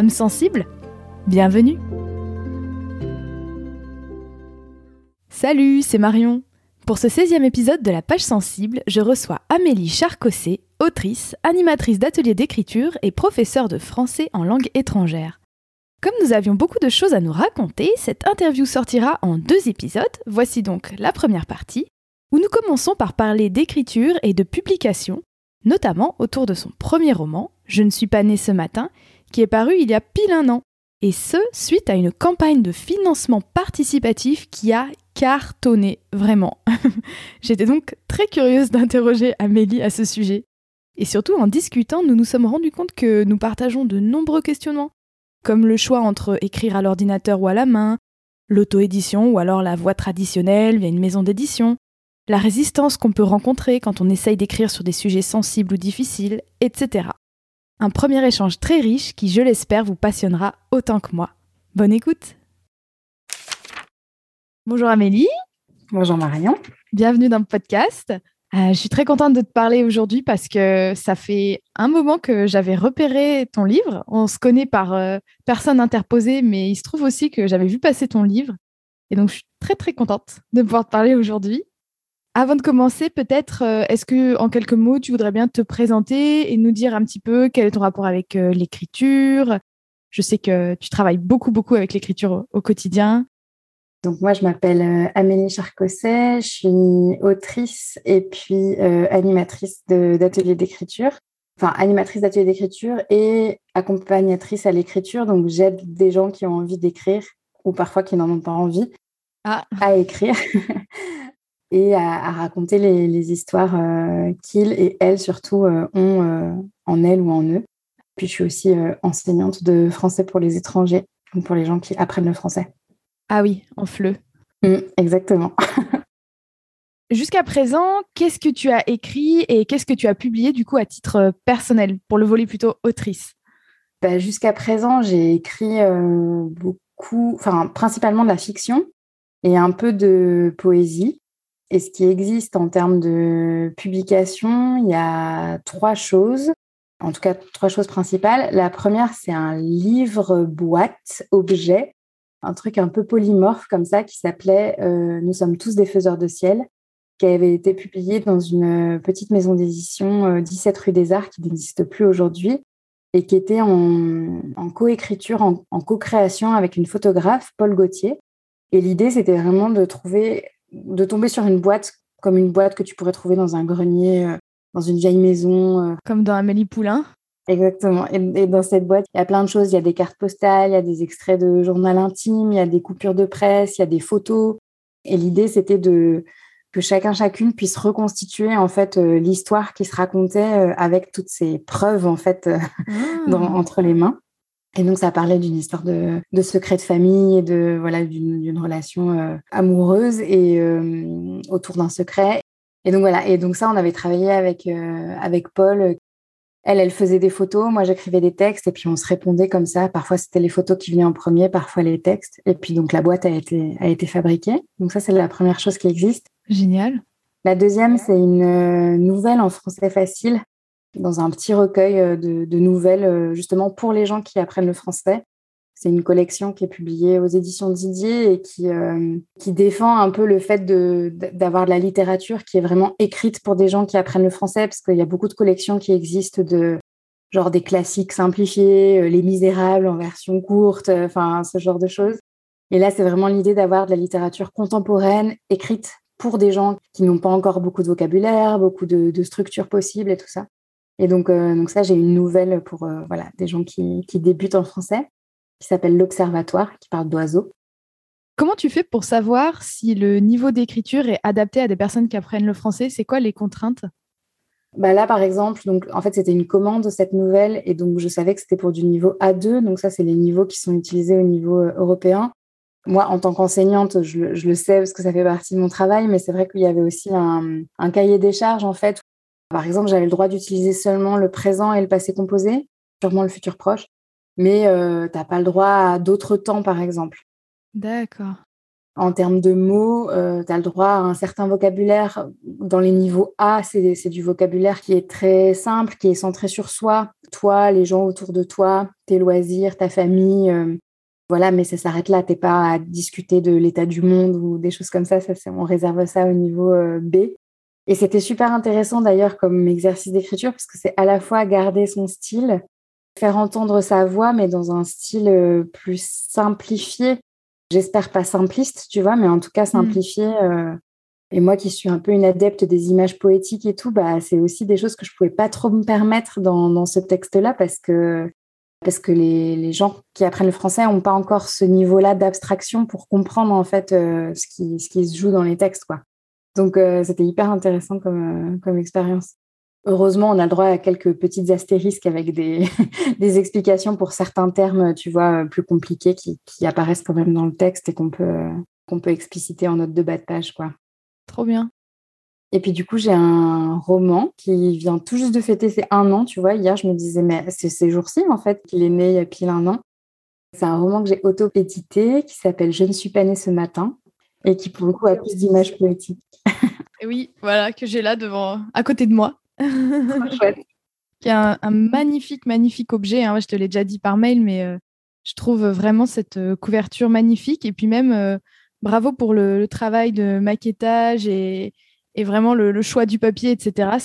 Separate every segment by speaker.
Speaker 1: Âme sensible Bienvenue Salut, c'est Marion Pour ce 16e épisode de la page sensible, je reçois Amélie Charcossé, autrice, animatrice d'ateliers d'écriture et professeure de français en langue étrangère. Comme nous avions beaucoup de choses à nous raconter, cette interview sortira en deux épisodes. Voici donc la première partie, où nous commençons par parler d'écriture et de publication, notamment autour de son premier roman, Je ne suis pas née ce matin, qui est paru il y a pile un an. Et ce, suite à une campagne de financement participatif qui a cartonné, vraiment. J'étais donc très curieuse d'interroger Amélie à ce sujet. Et surtout, en discutant, nous nous sommes rendus compte que nous partageons de nombreux questionnements, comme le choix entre écrire à l'ordinateur ou à la main, l'auto-édition ou alors la voie traditionnelle via une maison d'édition, la résistance qu'on peut rencontrer quand on essaye d'écrire sur des sujets sensibles ou difficiles, etc. Un premier échange très riche qui, je l'espère, vous passionnera autant que moi. Bonne écoute Bonjour Amélie.
Speaker 2: Bonjour Marion.
Speaker 1: Bienvenue dans le podcast. Euh, je suis très contente de te parler aujourd'hui parce que ça fait un moment que j'avais repéré ton livre. On se connaît par euh, personne interposée, mais il se trouve aussi que j'avais vu passer ton livre. Et donc, je suis très, très contente de pouvoir te parler aujourd'hui. Avant de commencer, peut-être, euh, est-ce que en quelques mots, tu voudrais bien te présenter et nous dire un petit peu quel est ton rapport avec euh, l'écriture? Je sais que tu travailles beaucoup, beaucoup avec l'écriture au, quotidien.
Speaker 2: Donc moi, je m'appelle euh, Amélie Charcosset, je suis autrice et puis animatrice d'ateliers d'écriture. Enfin, animatrice d'ateliers d'écriture et accompagnatrice à l'écriture. Donc j'aide des gens qui ont envie d'écrire ou parfois qui n'en ont pas envie ah. à écrire. et à, raconter les, histoires euh, qu'ils et elles surtout euh, ont euh, en elles ou en eux. Puis je suis aussi enseignante de français pour les étrangers, donc pour les gens qui apprennent le français.
Speaker 1: Ah oui, en fleu.
Speaker 2: Mmh, exactement.
Speaker 1: Jusqu'à présent, qu'est-ce que tu as écrit et qu'est-ce que tu as publié du coup à titre personnel, pour le volet plutôt autrice?
Speaker 2: Bah, Jusqu'à présent, j'ai écrit beaucoup, enfin principalement de la fiction et un peu de poésie. Et ce qui existe en termes de publication, il y a trois choses, en tout cas trois choses principales. La première, c'est un livre boîte objet, un truc un peu polymorphe comme ça qui s'appelait euh, Nous sommes tous des faiseurs de ciel, qui avait été publié dans une petite maison d'édition 17 euh, rue des Arts qui n'existe plus aujourd'hui et qui était en, en coécriture, en, en co-création avec une photographe, Paul Gauthier. Et l'idée, c'était vraiment de trouver de tomber sur une boîte comme une boîte que tu pourrais trouver dans un grenier, euh, dans une vieille maison.
Speaker 1: Euh. Comme dans Amélie Poulain.
Speaker 2: Exactement. Et, dans cette boîte, il y a plein de choses. Il y a des cartes postales, il y a des extraits de journal intime, il y a des coupures de presse, il y a des photos. Et l'idée, c'était de que chacun chacune puisse reconstituer en fait euh, l'histoire qui se racontait avec toutes ces preuves en fait ah. entre les mains. Et donc, ça parlait d'une histoire de, de, secret de famille et de voilà d'une relation euh, amoureuse et euh, autour d'un secret. Et donc voilà. Et donc ça, on avait travaillé avec euh, avec Paul. Elle, elle faisait des photos, moi j'écrivais des textes et puis on se répondait comme ça. Parfois c'était les photos qui venaient en premier, parfois les textes. Et puis donc la boîte a été a été fabriquée. Donc ça c'est la première chose qui existe.
Speaker 1: Génial.
Speaker 2: La deuxième, c'est une nouvelle en français facile dans un petit recueil euh, de, nouvelles euh, justement pour les gens qui apprennent le français. C'est une collection qui est publiée aux éditions Didier et qui, euh, qui défend un peu le fait d'avoir de, la littérature qui est vraiment écrite pour des gens qui apprennent le français, parce qu'il y a beaucoup de collections qui existent de genre des classiques simplifiés, Les Misérables en version courte, enfin ce genre de choses. Et là, c'est vraiment l'idée d'avoir de la littérature contemporaine écrite pour des gens qui n'ont pas encore beaucoup de vocabulaire, beaucoup de structures possibles et tout ça. Et donc, euh, donc ça, j'ai une nouvelle pour euh, voilà, des gens qui, qui débutent en français, qui s'appelle L'Observatoire, qui parle d'oiseaux.
Speaker 1: Comment tu fais pour savoir si le niveau d'écriture est adapté à des personnes qui apprennent le français? C'est quoi les contraintes?
Speaker 2: Bah là, par exemple, donc en fait, c'était une commande cette nouvelle, et donc je savais que c'était pour du niveau A2. Donc ça, c'est les niveaux qui sont utilisés au niveau euh, européen. Moi, en tant qu'enseignante, je, le sais parce que ça fait partie de mon travail, mais c'est vrai qu'il y avait aussi un, un, cahier des charges en fait. Par exemple, j'avais le droit d'utiliser seulement le présent et le passé composé, sûrement le futur proche, mais euh, tu n'as pas le droit à d'autres temps, par exemple.
Speaker 1: D'accord.
Speaker 2: En termes de mots, euh, tu as le droit à un certain vocabulaire. Dans les niveaux A, c'est du vocabulaire qui est très simple, qui est centré sur soi, toi, les gens autour de toi, tes loisirs, ta famille. Euh, voilà, mais ça s'arrête là. Tu n'es pas à discuter de l'état du monde ou des choses comme ça. ça on réserve ça au niveau euh, B. Et c'était super intéressant d'ailleurs comme exercice d'écriture parce que c'est à la fois garder son style, faire entendre sa voix, mais dans un style plus simplifié j'espère pas simpliste, tu vois, mais en tout cas mmh. simplifié. Euh, et moi qui suis un peu une adepte des images poétiques et tout, bah, c'est aussi des choses que je pouvais pas trop me permettre dans, dans ce texte-là parce que, parce que les, les, gens qui apprennent le français n'ont pas encore ce niveau-là d'abstraction pour comprendre en fait euh, ce, qui, ce qui se joue dans les textes. Quoi. Donc euh, c'était hyper intéressant comme, comme expérience. Heureusement, on a le droit à quelques petites astérisques avec des, des explications pour certains termes, tu vois, plus compliqués qui, qui apparaissent quand même dans le texte et qu'on peut, qu'on peut expliciter en note de bas de page, quoi.
Speaker 1: Trop bien.
Speaker 2: Et puis du coup, j'ai un roman qui vient tout juste de fêter ses un an, tu vois. Hier, je me disais, mais c'est ces jours-ci, en fait, qu'il est né il y a pile un an. C'est un roman que j'ai auto-édité qui s'appelle Je ne suis pas née ce matin et qui, pour le coup, a plus d'images poétiques.
Speaker 1: Oui, voilà, que j'ai là devant, à côté de moi.
Speaker 2: chouette.
Speaker 1: Qui est un, magnifique, magnifique objet. Hein. je te l'ai déjà dit par mail, mais euh, je trouve vraiment cette euh, couverture magnifique. Et puis même, euh, bravo pour le, travail de maquettage et, vraiment le, choix du papier, etc.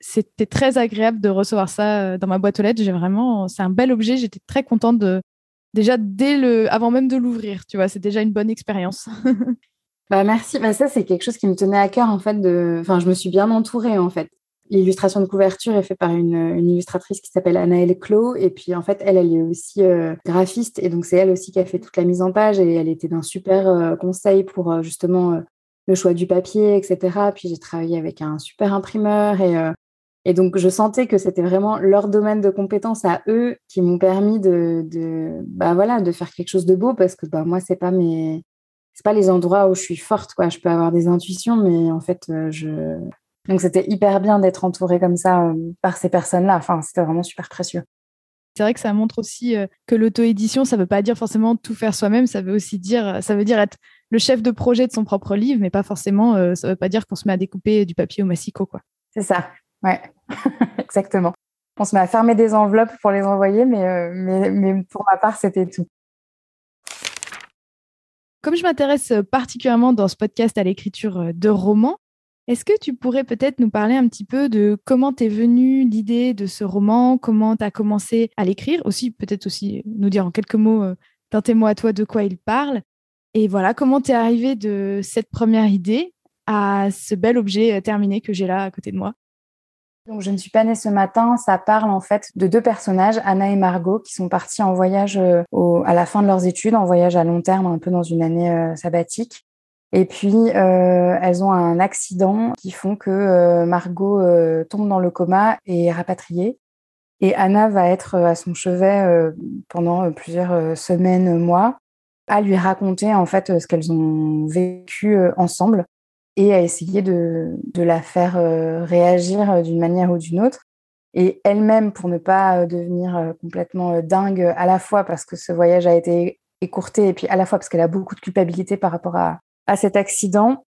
Speaker 1: C'était très agréable de recevoir ça dans ma boîte aux lettres. J'ai vraiment, c'est un bel objet. J'étais très contente de déjà dès le, avant même de l'ouvrir. Tu vois, c'est déjà une bonne expérience.
Speaker 2: bah merci. Bah ça c'est quelque chose qui me tenait à cœur en fait. Enfin, je me suis bien entourée en fait. L'illustration de couverture est faite par une, illustratrice qui s'appelle Anaëlle Clos. Et puis, en fait, elle, elle est aussi euh, graphiste. Et donc, c'est elle aussi qui a fait toute la mise en page. Et elle était d'un super euh, conseil pour euh, justement le choix du papier, etc. Puis, j'ai travaillé avec un super imprimeur. Et, et donc, je sentais que c'était vraiment leur domaine de compétences à eux qui m'ont permis de, de, bah, voilà, de faire quelque chose de beau parce que bah, moi, c'est pas mes. C'est pas les endroits où je suis forte, quoi. Je peux avoir des intuitions, mais en fait, je, donc c'était hyper bien d'être entourée comme ça euh, par ces personnes-là. Enfin, c'était vraiment super précieux.
Speaker 1: C'est vrai que ça montre aussi euh, que l'auto-édition, ça ne veut pas dire forcément tout faire soi-même, ça veut aussi dire, ça veut dire être le chef de projet de son propre livre, mais pas forcément, euh, ça ne veut pas dire qu'on se met à découper du papier au massicot. quoi.
Speaker 2: C'est ça, ouais, exactement. On se met à fermer des enveloppes pour les envoyer, mais, mais, mais pour ma part, c'était tout.
Speaker 1: Comme je m'intéresse particulièrement dans ce podcast à l'écriture de romans, est-ce que tu pourrais peut-être nous parler un petit peu de comment t'es venue l'idée de ce roman, comment tu as commencé à l'écrire, aussi peut-être aussi nous dire en quelques mots euh, d'un témoin à toi de quoi il parle, et voilà comment tu es arrivé de cette première idée à ce bel objet euh, terminé que j'ai là à côté de moi?
Speaker 2: Donc, je ne suis pas née ce matin. Ça parle en fait de deux personnages, Anna et Margot, qui sont partis en voyage euh, à la fin de leurs études, en voyage à long terme, un peu dans une année sabbatique. Et puis, euh, elles ont un accident qui font que euh, Margot euh, tombe dans le coma et est rapatriée. Et Anna va être à son chevet pendant plusieurs semaines, mois, à lui raconter en fait ce qu'elles ont vécu ensemble et à essayer de, la faire réagir d'une manière ou d'une autre. Et elle-même, pour ne pas devenir complètement dingue, à la fois parce que ce voyage a été écourté et puis à la fois parce qu'elle a beaucoup de culpabilité par rapport à, cet accident,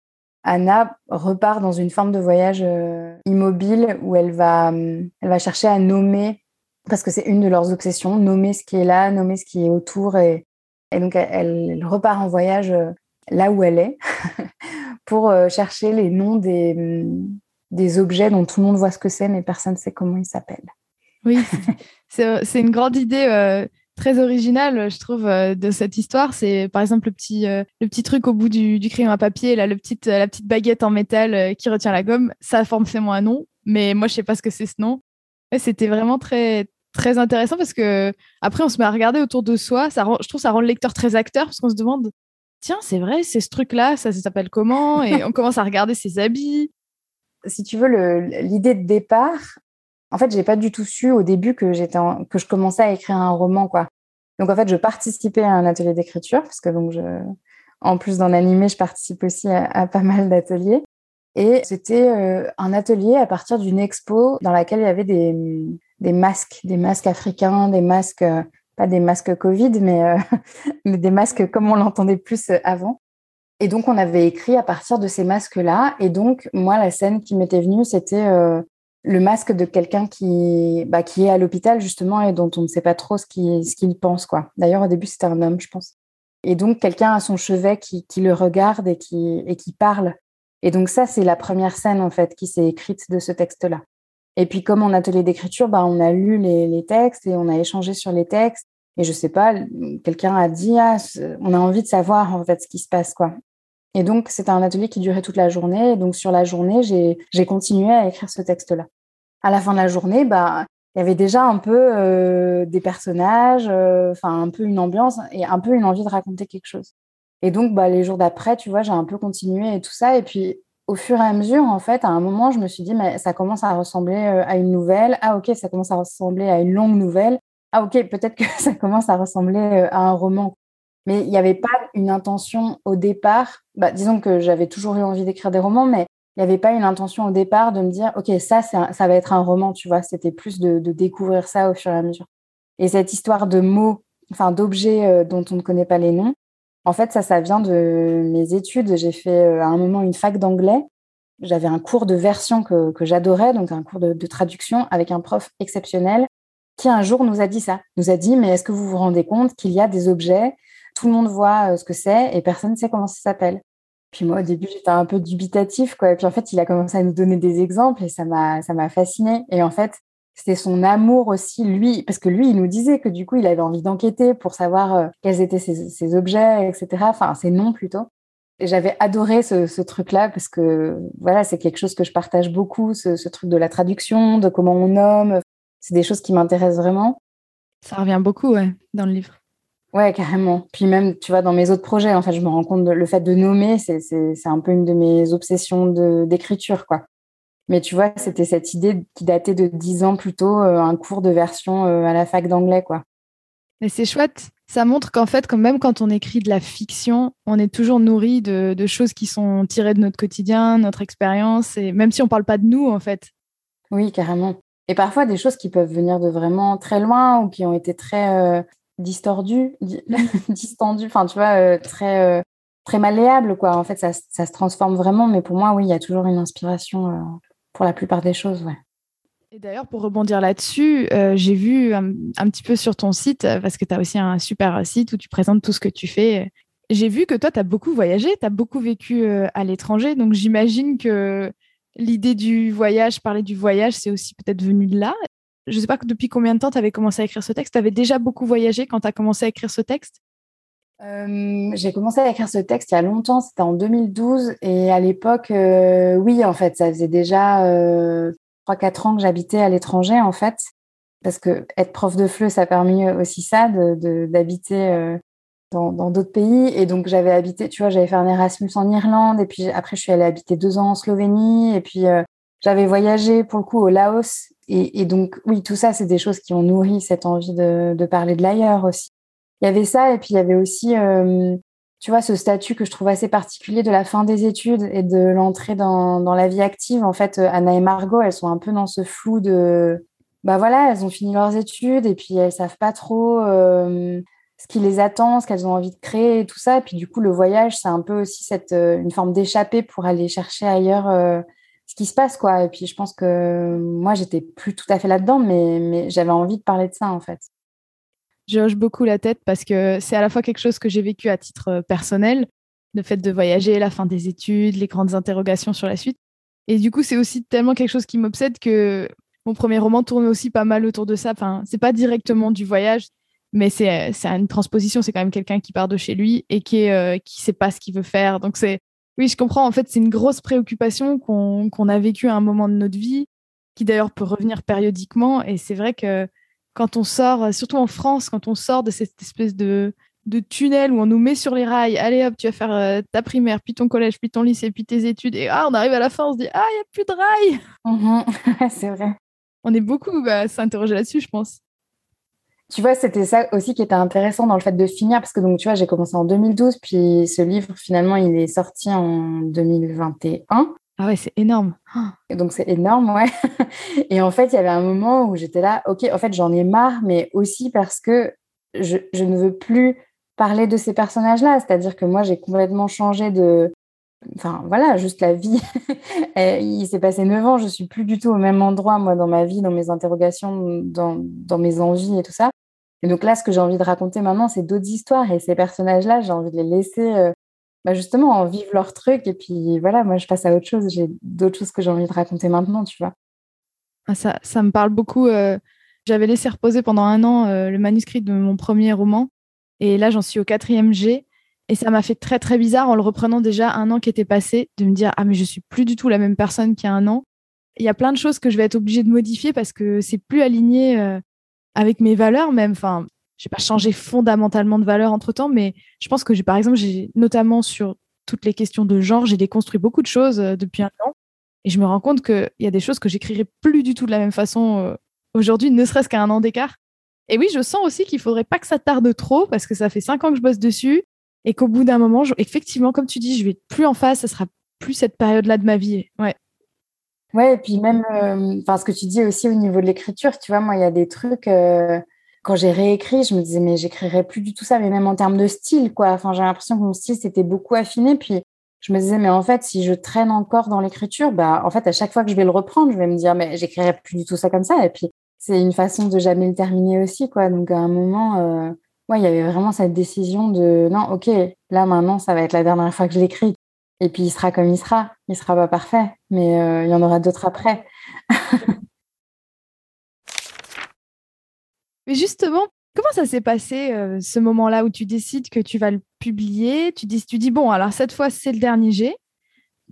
Speaker 2: Anna repart dans une forme de voyage euh, immobile où elle va, elle chercher à nommer, parce que c'est une de leurs obsessions, nommer ce qui est là, nommer ce qui est autour. Et, donc, elle, repart en voyage euh, là où elle est pour euh, chercher les noms des, hum, des objets dont tout le monde voit ce que c'est, mais personne ne sait comment ils s'appellent.
Speaker 1: Oui, c'est une grande idée très original, je trouve, euh, de cette histoire. C'est par exemple le petit, euh, le petit truc au bout du, crayon à papier, là, le euh, la petite baguette en métal qui retient la gomme. Ça a forcément un nom, mais moi, je sais pas ce que c'est ce nom. C'était vraiment très, très intéressant parce que après, on se met à regarder autour de soi. Ça je trouve ça rend le lecteur très acteur parce qu'on se demande, tiens, c'est vrai, c'est ce truc-là, ça, ça s'appelle comment? Et on commence à regarder ses habits.
Speaker 2: si tu veux, l'idée de départ, en fait, j'ai pas du tout su au début que j'étais que je commençais à écrire un roman, quoi. Donc en fait, je participais à un atelier d'écriture parce que donc je, en plus d'en animer, je participe aussi à, pas mal d'ateliers. Et c'était euh, un atelier à partir d'une expo dans laquelle il y avait des, des masques, des masques africains, des masques, euh, pas des masques Covid, mais, euh, mais des masques comme on l'entendait plus avant. Et donc, on avait écrit à partir de ces masques-là. Et donc, moi, la scène qui m'était venue, c'était le masque de quelqu'un qui, bah, qui est à l'hôpital, justement, et dont on ne sait pas trop ce qu'il pense. quoi. D'ailleurs, au début, c'était un homme, je pense. Et donc, quelqu'un à son chevet qui, le regarde et qui parle. Et donc, ça, c'est la première scène, en fait, qui s'est écrite de ce texte-là. Et puis, comme en atelier d'écriture, bah, on a lu les, textes et on a échangé sur les textes. Et je sais pas, quelqu'un a dit, ah, on a envie de savoir, en fait, ce qui se passe, quoi. Et donc, c'était un atelier qui durait toute la journée. Et donc, sur la journée, j'ai continué à écrire ce texte-là. À la fin de la journée, bah, il y avait déjà un peu euh, des personnages, euh, enfin, un peu une ambiance et un peu une envie de raconter quelque chose. Et donc, bah, les jours d'après, tu vois, j'ai un peu continué et tout ça. Et puis, au fur et à mesure, en fait, à un moment, je me suis dit, mais ça commence à ressembler euh, à une nouvelle. Ah, ok, ça commence à ressembler à une longue nouvelle. Ah, ok, peut-être que ça commence à ressembler à un roman. Mais il n'y avait pas une intention au départ. Bah, disons que j'avais toujours eu envie d'écrire des romans, mais il n'y avait pas une intention au départ de me dire, OK, ça, ça va être un roman, tu vois. C'était plus de, découvrir ça au fur et à mesure. Et cette histoire de mots, enfin d'objets euh, dont on ne connaît pas les noms, en fait, ça, ça vient de mes études. J'ai fait euh, à un moment une fac d'anglais. J'avais un cours de version que, j'adorais, donc un cours de, traduction avec un prof exceptionnel qui un jour nous a dit ça. Nous a dit, mais est-ce que vous vous rendez compte qu'il y a des objets? Tout le monde voit euh, ce que c'est et personne ne sait comment ça s'appelle. Puis moi, au début, j'étais un peu dubitatif, quoi. Puis en fait, il a commencé à nous donner des exemples et ça m'a, ça m'a fasciné. Et en fait, c'était son amour aussi, lui, parce que lui, il nous disait que du coup, il avait envie d'enquêter pour savoir euh, quels étaient ces, objets, etc. Enfin, ces noms plutôt. Et j'avais adoré ce, truc-là parce que voilà, c'est quelque chose que je partage beaucoup, ce, ce truc de la traduction, de comment on nomme. C'est des choses qui m'intéressent vraiment.
Speaker 1: Ça revient beaucoup, ouais, dans le livre.
Speaker 2: Ouais, carrément. Puis même, tu vois, dans mes autres projets, en fait, je me rends compte que le fait de nommer, c'est un peu une de mes obsessions d'écriture, quoi. Mais tu vois, c'était cette idée qui datait de dix ans plutôt, euh, un cours de version euh, à la fac d'anglais, quoi.
Speaker 1: Mais c'est chouette. Ça montre qu'en fait, quand même quand on écrit de la fiction, on est toujours nourri de, de, choses qui sont tirées de notre quotidien, notre expérience, et même si on parle pas de nous, en fait.
Speaker 2: Oui, carrément. Et parfois des choses qui peuvent venir de vraiment très loin ou qui ont été très euh, distordu, distendu, enfin tu vois, très, très malléable quoi. En fait, ça, ça, se transforme vraiment, mais pour moi, oui, il y a toujours une inspiration pour la plupart des choses, ouais.
Speaker 1: Et d'ailleurs, pour rebondir là-dessus, j'ai vu un, petit peu sur ton site, parce que tu as aussi un super site où tu présentes tout ce que tu fais. J'ai vu que toi, tu as beaucoup voyagé, tu as beaucoup vécu à l'étranger, donc j'imagine que l'idée du voyage, parler du voyage, c'est aussi peut-être venu de là. Je ne sais pas depuis combien de temps tu avais commencé à écrire ce texte. Tu avais déjà beaucoup voyagé quand tu as commencé à écrire ce texte?
Speaker 2: Euh, J'ai commencé à écrire ce texte il y a longtemps, c'était en 2012. Et à l'époque, euh, oui, en fait, ça faisait déjà euh, 3-4 ans que j'habitais à l'étranger, en fait. Parce que être prof de FLE, ça a permis aussi ça, d'habiter de, dans d'autres pays. Et donc, j'avais habité, tu vois, j'avais fait un Erasmus en Irlande. Et puis après, je suis allée habiter deux ans en Slovénie. Et puis, j'avais voyagé pour le coup au Laos et, donc, oui, tout ça, c'est des choses qui ont nourri cette envie de, parler de l'ailleurs aussi. Il y avait ça, et puis il y avait aussi, euh, tu vois, ce statut que je trouve assez particulier de la fin des études et de l'entrée dans, la vie active. En fait, Anna et Margot, elles sont un peu dans ce flou de, bah voilà, elles ont fini leurs études et puis elles savent pas trop euh, ce qui les attend, ce qu'elles ont envie de créer et tout ça. Et puis du coup, le voyage, c'est un peu aussi cette, euh, une forme d'échappée pour aller chercher ailleurs ce qui se passe, quoi. Et puis, je pense que moi, j'étais plus tout à fait là-dedans, mais, mais j'avais envie de parler de ça, en fait.
Speaker 1: Je hoche beaucoup la tête parce que c'est à la fois quelque chose que j'ai vécu à titre euh, personnel, le fait de voyager, la fin des études, les grandes interrogations sur la suite. Et du coup, c'est aussi tellement quelque chose qui m'obsède que mon premier roman tourne aussi pas mal autour de ça. Enfin, c'est pas directement du voyage, mais c'est une transposition. C'est quand même quelqu'un qui part de chez lui et qui est, euh, sait pas ce qu'il veut faire. Donc c'est oui, je comprends. En fait, c'est une grosse préoccupation qu'on a vécue à un moment de notre vie, qui d'ailleurs peut revenir périodiquement. Et c'est vrai que quand on sort, surtout en France, quand on sort de cette espèce de, de tunnel où on nous met sur les rails. Allez hop, tu vas faire euh, ta primaire, puis ton collège, puis ton lycée, puis tes études. Et ah, on arrive à la fin, on se dit ah, il n'y a plus de rails.
Speaker 2: Mhm. c'est vrai.
Speaker 1: On est beaucoup à s'interroger là-dessus, je pense.
Speaker 2: Tu vois, c'était ça aussi qui était intéressant dans le fait de finir, parce que donc, tu vois, j'ai commencé en 2012, puis ce livre, finalement, il est sorti en 2021.
Speaker 1: Ah ouais, c'est énorme.
Speaker 2: Et donc, c'est énorme, ouais. Et en fait, il y avait un moment où j'étais là, OK, en fait, j'en ai marre, mais aussi parce que je, ne veux plus parler de ces personnages-là. C'est-à-dire que moi, j'ai complètement changé de. Enfin, voilà, juste la vie. il s'est passé neuf ans, je suis plus du tout au même endroit, moi, dans ma vie, dans mes interrogations, dans, dans mes envies et tout ça. Et donc là, ce que j'ai envie de raconter maintenant, c'est d'autres histoires. Et ces personnages-là, j'ai envie de les laisser euh, bah justement en vivre leur truc. Et puis voilà, moi, je passe à autre chose. J'ai d'autres choses que j'ai envie de raconter maintenant, tu vois.
Speaker 1: Ah, ça, ça me parle beaucoup. Euh, j'avais laissé reposer pendant un an euh, le manuscrit de mon premier roman. Et là, j'en suis au quatrième G. Et ça m'a fait très, très bizarre en le reprenant déjà un an qui était passé, de me dire Ah, mais je suis plus du tout la même personne qu'il y a un an. Il y a plein de choses que je vais être obligée de modifier parce que c'est plus aligné euh, avec mes valeurs, même. J'ai pas changé fondamentalement de valeurs entre temps, mais je pense que j'ai, par exemple, j'ai notamment sur toutes les questions de genre, j'ai déconstruit beaucoup de choses euh, depuis un an. Et je me rends compte qu'il y a des choses que j'écrirai plus du tout de la même façon euh, aujourd'hui, ne serait-ce qu'à un an d'écart. Et oui, je sens aussi qu'il faudrait pas que ça tarde trop parce que ça fait cinq ans que je bosse dessus et qu'au bout d'un moment, effectivement, comme tu dis, je vais plus en face, ça sera plus cette période-là de ma vie. Ouais.
Speaker 2: Ouais, et puis même, euh, enfin, ce que tu dis aussi au niveau de l'écriture, tu vois, moi, il y a des trucs. Quand j'ai réécrit, je me disais, mais j'écrirais plus du tout ça, mais même en termes de style, quoi. Enfin, j'ai l'impression que mon style s'était beaucoup affiné. Puis je me disais, mais en fait, si je traîne encore dans l'écriture, bah, en fait, à chaque fois que je vais le reprendre, je vais me dire, mais j'écrirais plus du tout ça comme ça. Et puis, c'est une façon de jamais le terminer aussi, quoi. Donc à un moment, euh, ouais, il y avait vraiment cette décision de non, ok, là maintenant, ça va être la dernière fois que je l'écris. Et puis il sera comme il sera. Il sera pas parfait, mais euh, il y en aura d'autres après.
Speaker 1: justement, comment ça s'est passé euh, ce moment-là où tu décides que tu vas le publier? Tu dis, tu dis bon, alors cette fois c'est le dernier G.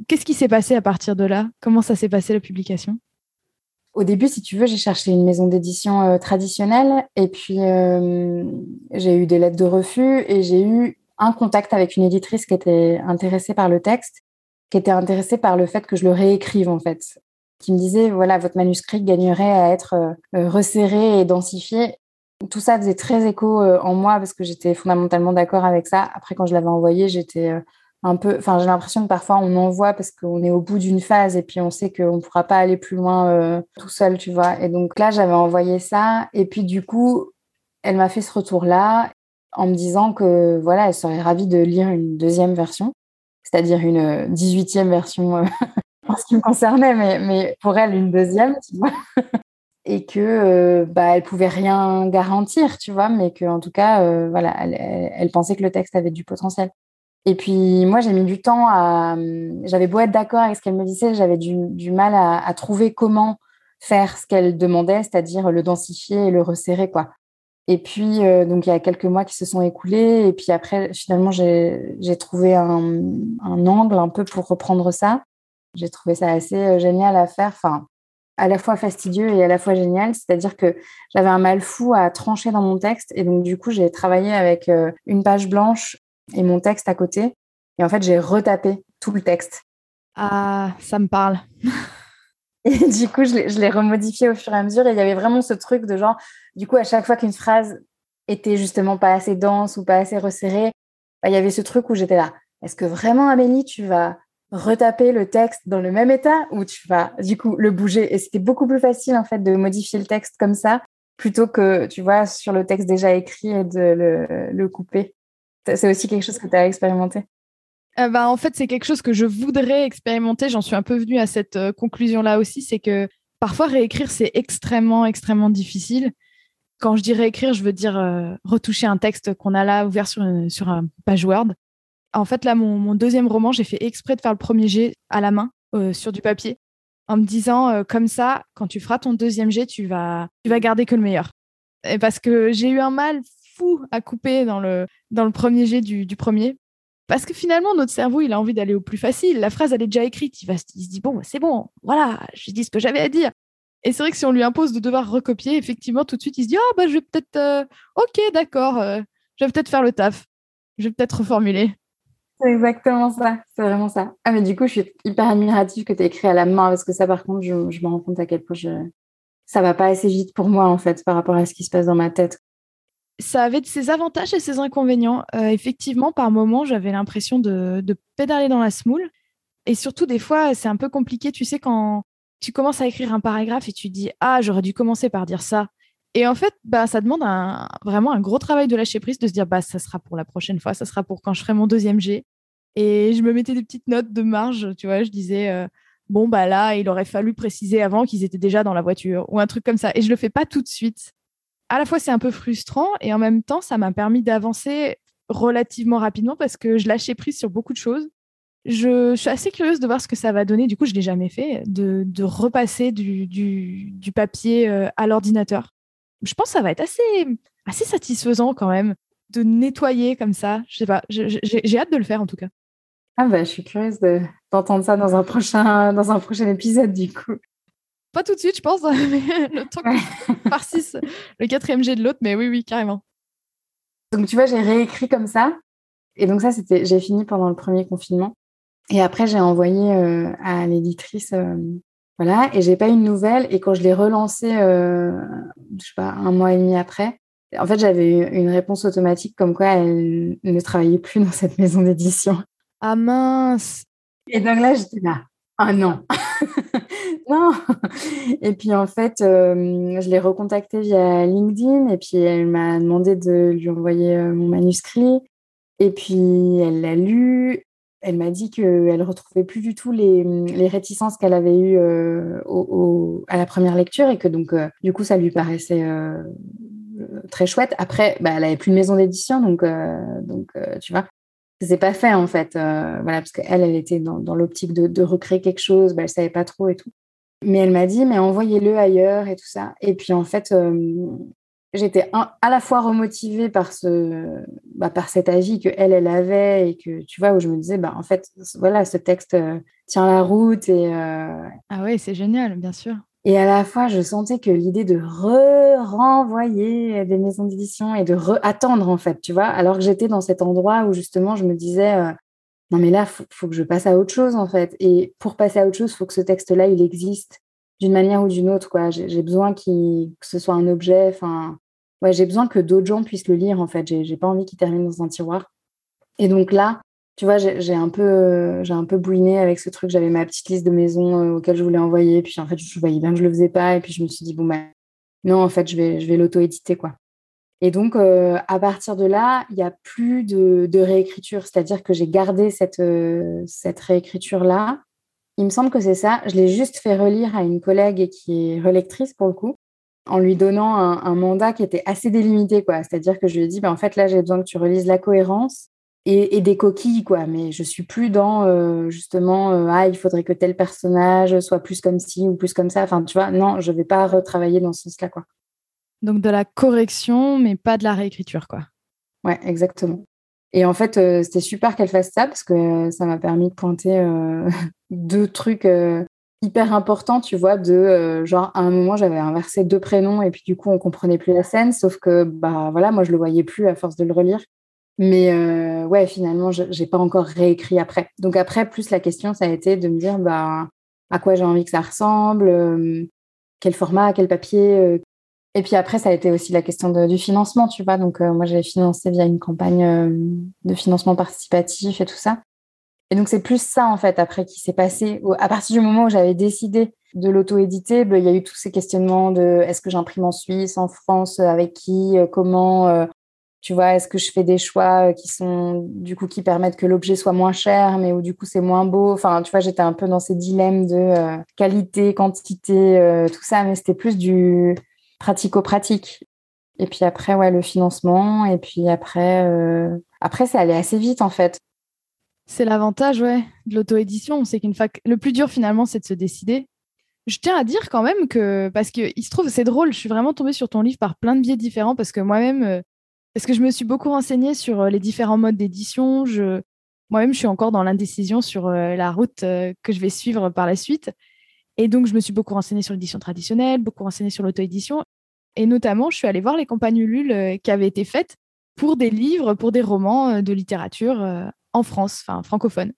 Speaker 1: Qu'est-ce qui s'est passé à partir de là? Comment ça s'est passé la publication?
Speaker 2: Au début, si tu veux, j'ai cherché une maison d'édition euh, traditionnelle et puis euh, j'ai eu des lettres de refus et j'ai eu un contact avec une éditrice qui était intéressée par le texte, qui était intéressée par le fait que je le réécrive en fait, qui me disait voilà votre manuscrit gagnerait à être resserré et densifié. Tout ça faisait très écho en moi parce que j'étais fondamentalement d'accord avec ça. Après, quand je l'avais envoyé, j'étais un peu, enfin, j'ai l'impression que parfois on envoie parce qu'on est au bout d'une phase et puis on sait qu'on ne pourra pas aller plus loin euh, tout seul, tu vois. Et donc là, j'avais envoyé ça et puis du coup, elle m'a fait ce retour-là en me disant que voilà, elle serait ravie de lire une deuxième version, c'est-à-dire une 18e version euh, en ce qui me concernait, mais, mais pour elle, une deuxième, tu vois. Et que euh, bah, elle pouvait rien garantir, tu vois, mais que en tout cas, voilà, elle pensait que le texte avait du potentiel. Et puis moi, j'ai mis du temps à. J'avais beau être d'accord avec ce qu'elle me disait, j'avais du, mal à, à, trouver comment faire ce qu'elle demandait, c'est-à-dire le densifier et le resserrer, quoi. Et puis, euh, donc, il y a quelques mois qui se sont écoulés. Et puis après, finalement, j'ai trouvé un, un, angle un peu pour reprendre ça. J'ai trouvé ça assez euh, génial à faire. Enfin, à la fois fastidieux et à la fois génial. C'est-à-dire que j'avais un mal fou à trancher dans mon texte. Et donc, du coup, j'ai travaillé avec euh, une page blanche et mon texte à côté. Et en fait, j'ai retapé tout le texte.
Speaker 1: Ah, ça me parle.
Speaker 2: et du coup, je l'ai remodifié au fur et à mesure. Et il y avait vraiment ce truc de genre, du coup, à chaque fois qu'une phrase était justement pas assez dense ou pas assez resserrée, bah, il y avait ce truc où j'étais là. Est-ce que vraiment, Amélie, tu vas retaper le texte dans le même état ou tu vas du coup le bouger? Et c'était beaucoup plus facile en fait de modifier le texte comme ça plutôt que tu vois sur le texte déjà écrit et de le, le couper. C'est aussi quelque chose que tu as expérimenté?
Speaker 1: Euh, bah, En fait, c'est quelque chose que je voudrais expérimenter. J'en suis un peu venue à cette euh, conclusion-là aussi. C'est que parfois, réécrire, c'est extrêmement, extrêmement difficile. Quand je dis réécrire, je veux dire euh, retoucher un texte qu'on a là ouvert sur, une, sur un page Word. En fait, là, mon, deuxième roman, j'ai fait exprès de faire le premier jet à la main, sur du papier, en me disant, comme ça, quand tu feras ton deuxième jet, tu vas, tu vas garder que le meilleur. Et parce que j'ai eu un mal à couper dans le, dans le premier jet du, premier. Parce que finalement, notre cerveau, il a envie d'aller au plus facile. La phrase, elle est déjà écrite. Il, va, il se dit, bon, c'est bon, voilà, j'ai dit ce que j'avais à dire. Et c'est vrai que si on lui impose de devoir recopier, effectivement, tout de suite, il se dit, ah, bah, je vais peut-être, euh, ok, d'accord, euh, je vais peut-être faire le taf. Je vais peut-être reformuler.
Speaker 2: C'est exactement ça, c'est vraiment ça. Ah, mais du coup, je suis hyper admirative que tu aies écrit à la main parce que ça, par contre, je, me rends compte à quel point ça va pas assez vite pour moi, en fait, par rapport à ce qui se passe dans ma tête.
Speaker 1: Ça avait ses avantages et ses inconvénients. Euh, effectivement, par moments, j'avais l'impression de, de pédaler dans la smoule. Et surtout, des fois, c'est un peu compliqué. Tu sais, quand tu commences à écrire un paragraphe et tu dis Ah, j'aurais dû commencer par dire ça. Et en fait, bah, ça demande vraiment un gros travail de lâcher prise, de se dire bah, ça sera pour la prochaine fois, ça sera pour quand je ferai mon deuxième G. Et je me mettais des petites notes de marge, tu vois, je disais euh, bon, bah là, il aurait fallu préciser avant qu'ils étaient déjà dans la voiture ou un truc comme ça. Et je le fais pas tout de suite. À la fois, c'est un peu frustrant et en même temps, ça m'a permis d'avancer relativement rapidement parce que je lâchais prise sur beaucoup de choses. Je, suis assez curieuse de voir ce que ça va donner. Du coup, je ne l'ai jamais fait, de, repasser du, du papier euh, à l'ordinateur je pense que ça va être assez, assez satisfaisant quand même de nettoyer comme ça. Je sais pas, j'ai hâte de le faire en tout cas.
Speaker 2: Ah bah, je suis curieuse d'entendre ça dans un, prochain, dans un prochain épisode du coup.
Speaker 1: Pas tout de suite, je pense, le temps par six, le quatrième G de l'autre, mais oui, oui, carrément.
Speaker 2: Donc tu vois, j'ai réécrit comme ça. Et donc ça, c'était, j'ai fini pendant le premier confinement. Et après, j'ai envoyé euh, à l'éditrice euh, voilà, et j'ai pas eu de nouvelles. Et quand je l'ai relancé, euh, je sais pas, un mois et demi après, en fait, j'avais une réponse automatique comme quoi elle ne travaillait plus dans cette maison d'édition.
Speaker 1: Ah mince
Speaker 2: Et donc là, j'étais là. Ah non Non Et puis en fait, euh, je l'ai recontactée via LinkedIn et puis elle m'a demandé de lui envoyer euh, mon manuscrit. Et puis elle l'a lu elle m'a dit qu'elle ne retrouvait plus du tout les, réticences qu'elle avait eues euh, à la première lecture et que donc, euh, du coup, ça lui paraissait euh, très chouette. Après, bah, elle n'avait plus de maison d'édition, donc, donc tu vois, c'est pas fait en fait. parce qu'elle, elle était dans, l'optique de, recréer quelque chose, bah, elle savait pas trop et tout. Mais elle m'a dit, mais envoyez-le ailleurs et tout ça. Et puis en fait, j'étais à la fois remotivée par ce bah, par cet avis que elle elle avait et que tu vois où je me disais bah en fait voilà ce texte euh, tient la route et euh,
Speaker 1: ah oui c'est génial bien sûr.
Speaker 2: et à la fois je sentais que l'idée de re renvoyer des maisons d'édition et de attendre en fait tu vois alors que j'étais dans cet endroit où justement je me disais euh, non mais là faut, faut que je passe à autre chose en fait. Et pour passer à autre chose faut que ce texte là il existe d'une manière ou d'une autre. quoi. J'ai besoin que ce soit un objet. Ouais, j'ai besoin que d'autres gens puissent le lire. En fait, j'ai pas envie qu'il termine dans un tiroir. Et donc là, tu vois, j'ai un peu, j'ai un peu bouiné avec ce truc. J'avais ma petite liste de maisons euh, auxquelles je voulais envoyer. Puis en fait, je voyais bien que je le faisais pas. Et puis je me suis dit bon ben non, en fait, je vais, je vais l'auto-éditer quoi. Et donc, euh, à partir de là, il n'y a plus de, de réécriture. C'est-à-dire que j'ai gardé cette, euh, cette réécriture-là il me semble que c'est ça. Je l'ai juste fait relire à une collègue qui est relectrice pour le coup, en lui donnant un, mandat qui était assez délimité, quoi. C'est-à-dire que je lui ai dit, ben, en fait, là, j'ai besoin que tu relises la cohérence et, des coquilles, quoi. Mais je suis plus dans euh, justement, euh, ah, il faudrait que tel personnage soit plus comme ci ou plus comme ça. Enfin, tu vois, non, je vais pas retravailler dans ce sens-là, quoi.
Speaker 1: Donc de la correction, mais pas de la réécriture, quoi.
Speaker 2: Ouais, exactement. Et en fait, euh, c'était super qu'elle fasse ça parce que ça m'a permis de pointer euh, deux trucs euh, hyper importants, tu vois, de genre à un moment j'avais inversé deux prénoms et puis du coup on comprenait plus la scène, sauf que bah voilà, moi je le voyais plus à force de le relire. Mais ouais, finalement, j'ai pas encore réécrit après. Donc après, plus la question, ça a été de me dire bah à quoi j'ai envie que ça ressemble, quel format, quel papier, et puis après, ça a été aussi la question du financement, tu vois. Donc, euh, moi, j'ai financé via une campagne euh, de financement participatif et tout ça. Et donc, c'est plus ça, en fait, après, qui s'est passé. À partir du moment où j'avais décidé de l'auto-éditer, ben, il y a eu tous ces questionnements de est-ce que j'imprime en Suisse, en France, avec qui, euh, comment, tu vois, est-ce que je fais des choix qui sont, du coup, qui permettent que l'objet soit moins cher, mais où, du coup, c'est moins beau. Enfin, tu vois, j'étais un peu dans ces dilemmes de qualité, quantité, tout ça, mais c'était plus du pratico-pratique. Et puis après, ouais, le financement. Et puis après, euh... après, c'est allé assez vite en fait.
Speaker 1: C'est l'avantage, ouais, de l'auto-édition. C'est qu'une fois le plus dur finalement, c'est de se décider. Je tiens à dire quand même que parce que il se trouve, c'est drôle. Je suis vraiment tombée sur ton livre par plein de biais différents parce que moi-même, euh, parce que je me suis beaucoup renseignée sur euh, les différents modes d'édition. Je moi-même, je suis encore dans l'indécision sur la route que je vais suivre par la suite. Et donc, je me suis beaucoup renseignée sur l'édition traditionnelle, beaucoup renseignée sur l'auto-édition. Et notamment, je suis allée voir les campagnes Ulule euh, qui avaient été faites pour des livres, pour des romans de littérature en France, enfin francophone.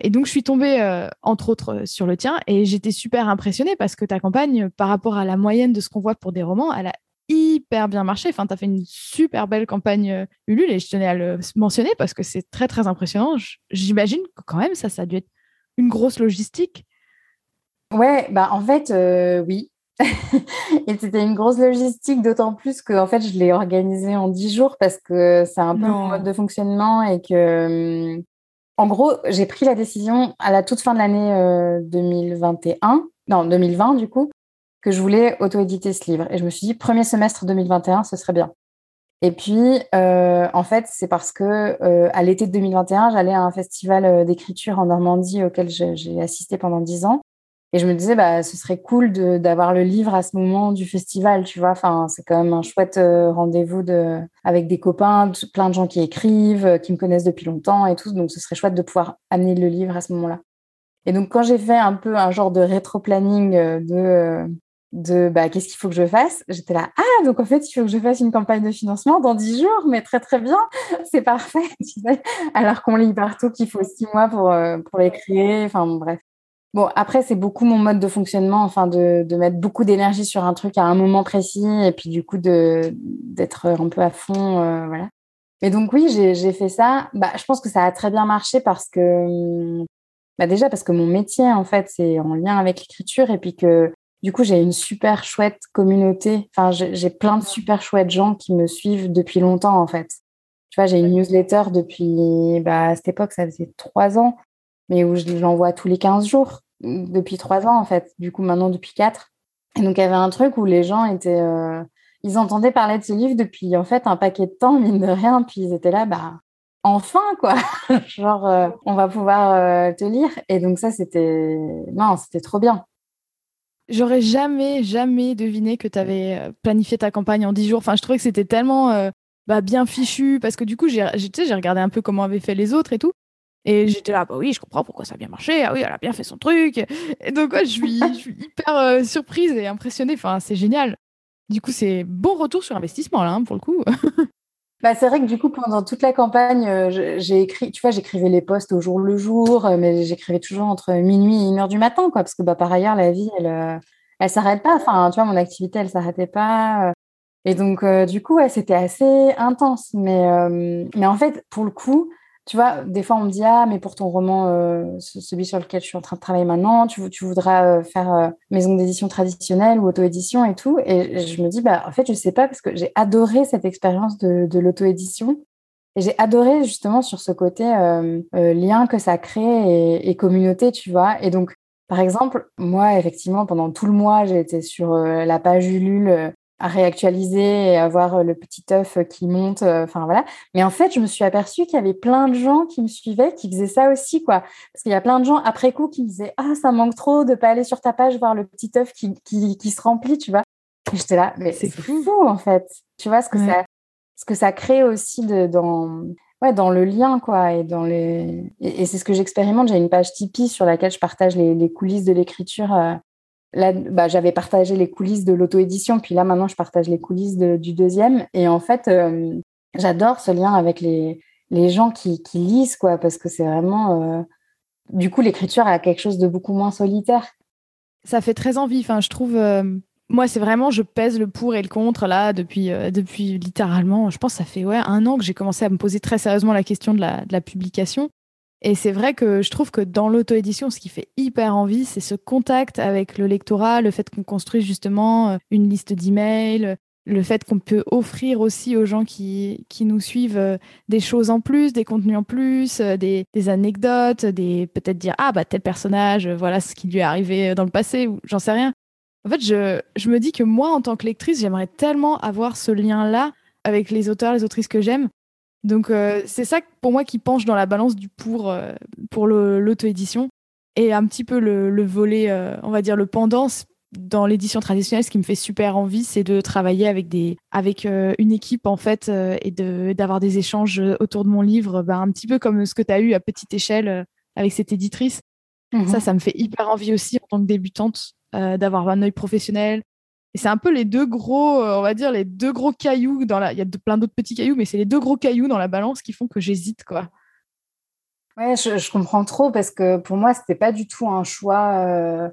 Speaker 1: Et donc, je suis tombée, entre autres, sur le tien et j'étais super impressionnée parce que ta campagne, par rapport à la moyenne de ce qu'on voit pour des romans, elle a hyper bien marché. Enfin, tu as fait une super belle campagne Ulule et je tenais à le mentionner parce que c'est très, très impressionnant. J'imagine que quand même, ça, ça a dû être une grosse logistique.
Speaker 2: Ouais, bah en fait, oui. et c'était une grosse logistique, d'autant plus que en fait, je l'ai organisé en dix jours parce que c'est un peu mon mode de fonctionnement et que, en gros, j'ai pris la décision à la toute fin de l'année 2021, non 2020 du coup, que je voulais auto-éditer ce livre. Et je me suis dit, premier semestre 2021, ce serait bien. Et puis, en fait, c'est parce que à l'été de 2021, j'allais à un festival d'écriture en Normandie auquel j'ai assisté pendant dix ans. Et je me disais, bah, ce serait cool d'avoir le livre à ce moment du festival, tu vois. Enfin, c'est quand même un chouette euh, rendez-vous de, avec des copains, plein de gens qui écrivent, euh, qui me connaissent depuis longtemps et tout. Donc, ce serait chouette de pouvoir amener le livre à ce moment-là. Et donc, quand j'ai fait un peu un genre de rétro-planning euh, de, de bah, qu'est-ce qu'il faut que je fasse, j'étais là, ah, donc en fait, il faut que je fasse une campagne de financement dans dix jours, mais très, très bien, c'est parfait. Alors qu'on lit partout qu'il faut six mois pour, pour l'écrire. Enfin, bref. Bon, après, c'est beaucoup mon mode de fonctionnement, enfin, de, de mettre beaucoup d'énergie sur un truc à un moment précis et puis du coup d'être un peu à fond, euh, voilà. Mais donc oui, j'ai fait ça. Bah, je pense que ça a très bien marché parce que, bah déjà parce que mon métier en fait c'est en lien avec l'écriture et puis que du coup j'ai une super chouette communauté. Enfin, j'ai plein de super chouettes gens qui me suivent depuis longtemps en fait. Tu vois, j'ai une newsletter depuis, bah, à cette époque ça faisait trois ans mais où je l'envoie tous les 15 jours depuis trois ans en fait. Du coup, maintenant depuis quatre. Et donc, il y avait un truc où les gens étaient. Euh, ils entendaient parler de ce livre depuis en fait un paquet de temps, mine de rien. Puis ils étaient là, bah, enfin quoi. Genre, euh, on va pouvoir euh, te lire. Et donc, ça, c'était. Non, c'était trop bien.
Speaker 1: J'aurais jamais, jamais deviné que tu avais planifié ta campagne en dix jours. Enfin, je trouvais que c'était tellement bah, bien fichu parce que du coup, j'ai regardé un peu comment avaient fait les autres et tout. Et j'étais là, bah oui, je comprends pourquoi ça a bien marché. Ah oui, elle a bien fait son truc. Et donc, je, suis, je suis hyper euh, surprise et impressionnée. Enfin, c'est génial. Du coup, c'est bon retour sur investissement, là, hein, pour le coup.
Speaker 2: bah, c'est vrai que du coup, pendant toute la campagne, euh, j'ai écrit, tu vois, j'écrivais les posts au jour le jour, euh, mais j'écrivais toujours entre minuit et une heure du matin, quoi, parce que bah, par ailleurs, la vie, elle, elle s'arrête pas. Enfin, tu vois, mon activité, elle s'arrêtait pas. Et donc, du coup, ouais, c'était assez intense. Mais, mais en fait, pour le coup, tu vois, des fois on me dit ah mais pour ton roman, euh, celui sur lequel je suis en train de travailler maintenant, tu, tu voudras euh, faire euh, maison d'édition traditionnelle ou auto-édition et tout. Et je me dis bah en fait je sais pas parce que j'ai adoré cette expérience de, de l'auto-édition et j'ai adoré justement sur ce côté lien que ça crée et, et, communauté, tu vois. Et donc par exemple moi effectivement pendant tout le mois j'ai été sur la page Ulule à réactualiser et avoir euh, le petit œuf euh, qui monte. Euh, enfin voilà. Mais en fait, je me suis aperçue qu'il y avait plein de gens qui me suivaient, qui faisaient ça aussi, quoi. Parce qu'il y a plein de gens après coup qui me disaient ah ça manque trop de pas aller sur ta page voir le petit œuf qui, qui, qui se remplit, tu vois. Et j'étais là, mais c'est fou. en fait. Tu vois ce que ça ce que ça crée aussi de, dans ouais dans le lien quoi et dans les et, c'est ce que j'expérimente. J'ai une page Tipeee sur laquelle je partage les, les coulisses de l'écriture Là, bah, j'avais partagé les coulisses de l'auto-édition, puis là, maintenant, je partage les coulisses du deuxième. Et en fait, euh, j'adore ce lien avec les, gens qui, lisent, quoi, parce que c'est vraiment. Euh, du coup, l'écriture a quelque chose de beaucoup moins solitaire.
Speaker 1: Ça fait très envie. Je trouve. Euh, moi, c'est vraiment, je pèse le pour et le contre là depuis, depuis littéralement, je pense que ça fait un an que j'ai commencé à me poser très sérieusement la question de la publication. Et c'est vrai que je trouve que dans l'auto-édition, ce qui fait hyper envie, c'est ce contact avec le lectorat, le fait qu'on construise justement euh, une liste d'emails, le fait qu'on peut offrir aussi aux gens qui, qui nous suivent euh, des choses en plus, des contenus en plus, euh, des, des anecdotes, des peut-être dire ah bah tel personnage, voilà ce qui lui est arrivé dans le passé ou j'en sais rien. En fait, je, je me dis que moi en tant que lectrice, j'aimerais tellement avoir ce lien-là avec les auteurs, les autrices que j'aime, donc euh, c'est ça pour moi qui penche dans la balance du pour euh, pour l'auto-édition et un petit peu le, volet, euh, on va dire le pendant dans l'édition traditionnelle. Ce qui me fait super envie, c'est de travailler avec des avec une équipe en fait et de d'avoir des échanges autour de mon livre, bah, un petit peu comme ce que tu as eu à petite échelle avec cette éditrice. Ça, mmh ça me fait hyper envie aussi en tant que débutante d'avoir un œil professionnel, Et c'est un peu les deux gros, on va dire, les deux gros cailloux dans la. Il y a plein d'autres petits cailloux, mais c'est les deux gros cailloux dans la balance qui font que j'hésite, quoi.
Speaker 2: Ouais, je, comprends trop parce que pour moi, c'était pas du tout un choix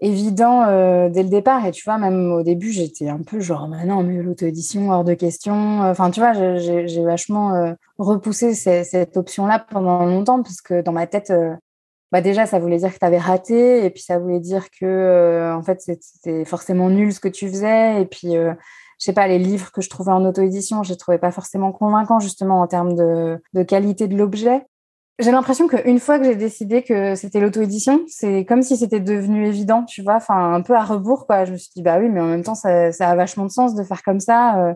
Speaker 2: évident euh, dès le départ. Et tu vois, même au début, j'étais un peu genre, mais non, mais l'auto-édition, hors de question. Enfin, tu vois, j'ai vachement euh, repoussé cette option-là pendant longtemps, parce que dans ma tête, euh, bah déjà, ça voulait dire que tu avais raté, et puis ça voulait dire que, en fait, c'était forcément nul ce que tu faisais. Et puis, je sais pas, les livres que je trouvais en auto-édition, je les trouvais pas forcément convaincants, justement, en termes de, qualité de l'objet. J'ai l'impression qu'une fois que j'ai décidé que c'était l'auto-édition, c'est comme si c'était devenu évident, tu vois, enfin un peu à rebours, quoi. Je me suis dit, bah oui, mais en même temps, ça, a vachement de sens de faire comme ça. Euh,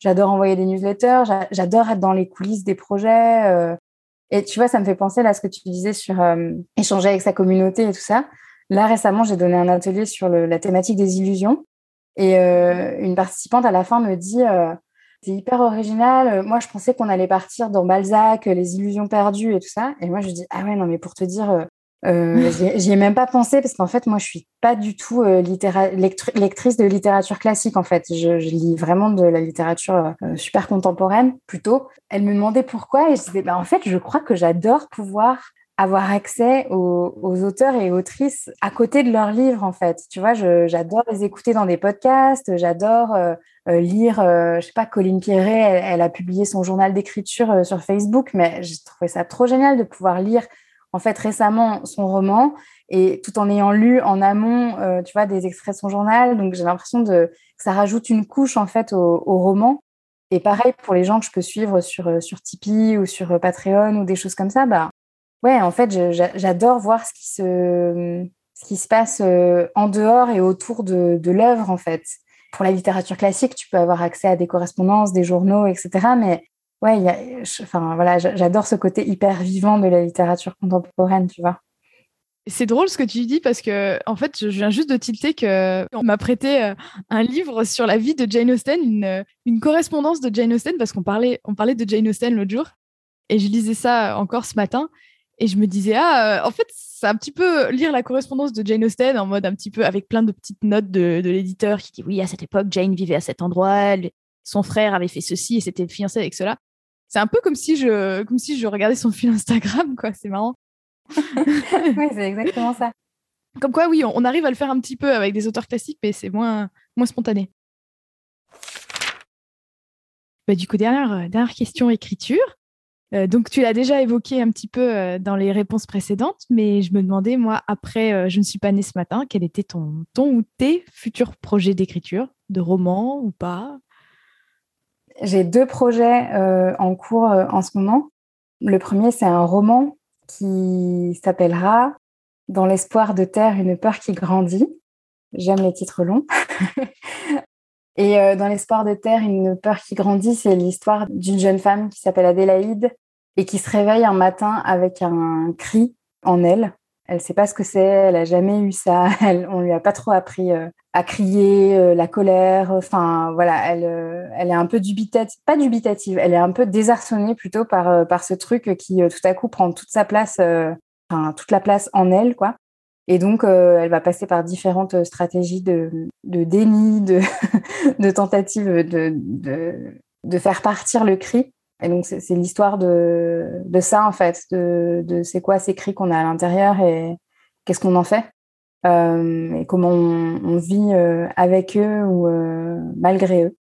Speaker 2: j'adore envoyer des newsletters, j'adore être dans les coulisses des projets. Euh, et tu vois, ça me fait penser là à ce que tu disais sur euh, échanger avec sa communauté et tout ça. Là, récemment, j'ai donné un atelier sur la thématique des illusions. Et une participante à la fin me dit c'est hyper original. Moi, je pensais qu'on allait partir dans Balzac, les illusions perdues et tout ça. Et moi, je dis, ah ouais, non, mais pour te dire, euh, j'y ai même pas pensé parce qu'en fait, moi, je suis pas du tout euh, lectrice de littérature classique. En fait, je, lis vraiment de la littérature euh, super contemporaine plutôt. Elle me demandait pourquoi et je disais, bah, en fait, je crois que j'adore pouvoir avoir accès aux, auteurs et autrices à côté de leurs livres en fait. Tu vois, j'adore les écouter dans des podcasts, j'adore euh, lire, euh, je sais pas, Colline Pierret, elle, a publié son journal d'écriture sur Facebook, mais j'ai trouvé ça trop génial de pouvoir lire en fait récemment son roman et tout en ayant lu en amont, tu vois, des extraits de son journal. Donc j'ai l'impression de que ça rajoute une couche en fait au, roman. Et pareil pour les gens que je peux suivre sur sur Tipeee ou sur Patreon ou des choses comme ça, bah ouais, en fait, j'adore voir ce qui se, ce qui se passe euh, en dehors et autour de, de l'œuvre, en fait. Pour la littérature classique, tu peux avoir accès à des correspondances, des journaux, etc. Mais ouais, enfin, voilà, j'adore ce côté hyper vivant de la littérature contemporaine, tu vois.
Speaker 1: C'est drôle ce que tu dis parce que en fait, je viens juste de tilter que on m'a prêté euh, un livre sur la vie de Jane Austen, une, une correspondance de Jane Austen parce qu'on parlait, on parlait de Jane Austen l'autre jour et je lisais ça encore ce matin et je me disais, ah, euh, en fait, c'est un petit peu lire la correspondance de Jane Austen en mode un petit peu avec plein de petites notes de, de l'éditeur qui dit, oui, à cette époque, Jane vivait à cet endroit, son frère avait fait ceci et s'était fiancé avec cela. C'est un peu comme si je, comme si je regardais son fil Instagram, quoi. C'est marrant.
Speaker 2: oui, c'est exactement ça.
Speaker 1: Comme quoi, oui, on, arrive à le faire un petit peu avec des auteurs classiques, mais c'est moins, moins spontané. Bah, du coup, dernière, euh, dernière question écriture. Euh, donc, tu l'as déjà évoqué un petit peu euh, dans les réponses précédentes, mais je me demandais, moi, après euh, Je ne suis pas née ce matin, quel était ton, ton ou tes futurs projets d'écriture, de roman ou pas?
Speaker 2: J'ai deux projets en cours en ce moment. Le premier, c'est un roman qui s'appellera Dans l'espoir de terre, une peur qui grandit. J'aime les titres longs. Et dans l'espoir de terre, une peur qui grandit, c'est l'histoire d'une jeune femme qui s'appelle Adélaïde et qui se réveille un matin avec un cri en elle. Elle sait pas ce que c'est, elle a jamais eu ça, elle, on lui a pas trop appris euh, à crier, euh, la colère, enfin voilà, elle, euh, elle est un peu dubitative, pas dubitative, elle est un peu désarçonnée plutôt par, par ce truc qui tout à coup prend toute sa place, enfin toute la place en elle, quoi. Et donc, elle va passer par différentes stratégies de, de déni, de, de tentative de, de faire partir le cri et donc, c'est l'histoire de, de, ça, en fait, de, de c'est quoi ces cris qu'on a à l'intérieur et qu'est-ce qu'on en fait euh, et comment on, vit euh, avec eux ou euh, malgré eux.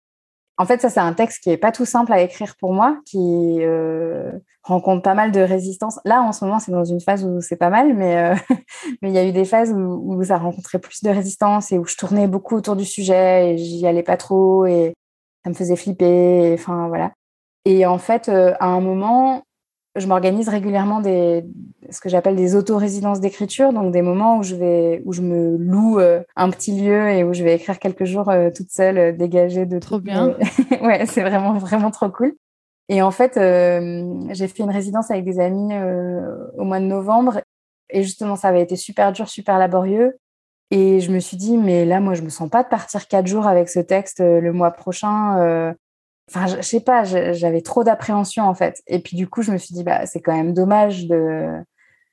Speaker 2: En fait, ça, c'est un texte qui est pas tout simple à écrire pour moi, qui euh, rencontre pas mal de résistance. Là, en ce moment, c'est dans une phase où c'est pas mal, mais euh, mais il y a eu des phases où, où, ça rencontrait plus de résistance et où je tournais beaucoup autour du sujet et j'y allais pas trop et ça me faisait flipper. Enfin, voilà. Et en fait, euh, à un moment, je m'organise régulièrement des, ce que j'appelle des auto-résidences d'écriture, donc des moments où je vais, où je me loue euh, un petit lieu et où je vais écrire quelques jours euh, toute seule, dégagée de
Speaker 1: trop bien.
Speaker 2: ouais, c'est vraiment vraiment trop cool. Et en fait, j'ai fait une résidence avec des amis au mois de novembre et justement, ça avait été super dur, super laborieux. Et je me suis dit, mais là, moi, je me sens pas de partir quatre jours avec ce texte le mois prochain. Enfin, je, sais pas, j'avais trop d'appréhension en fait. Et puis du coup, je me suis dit, bah, c'est quand même dommage de.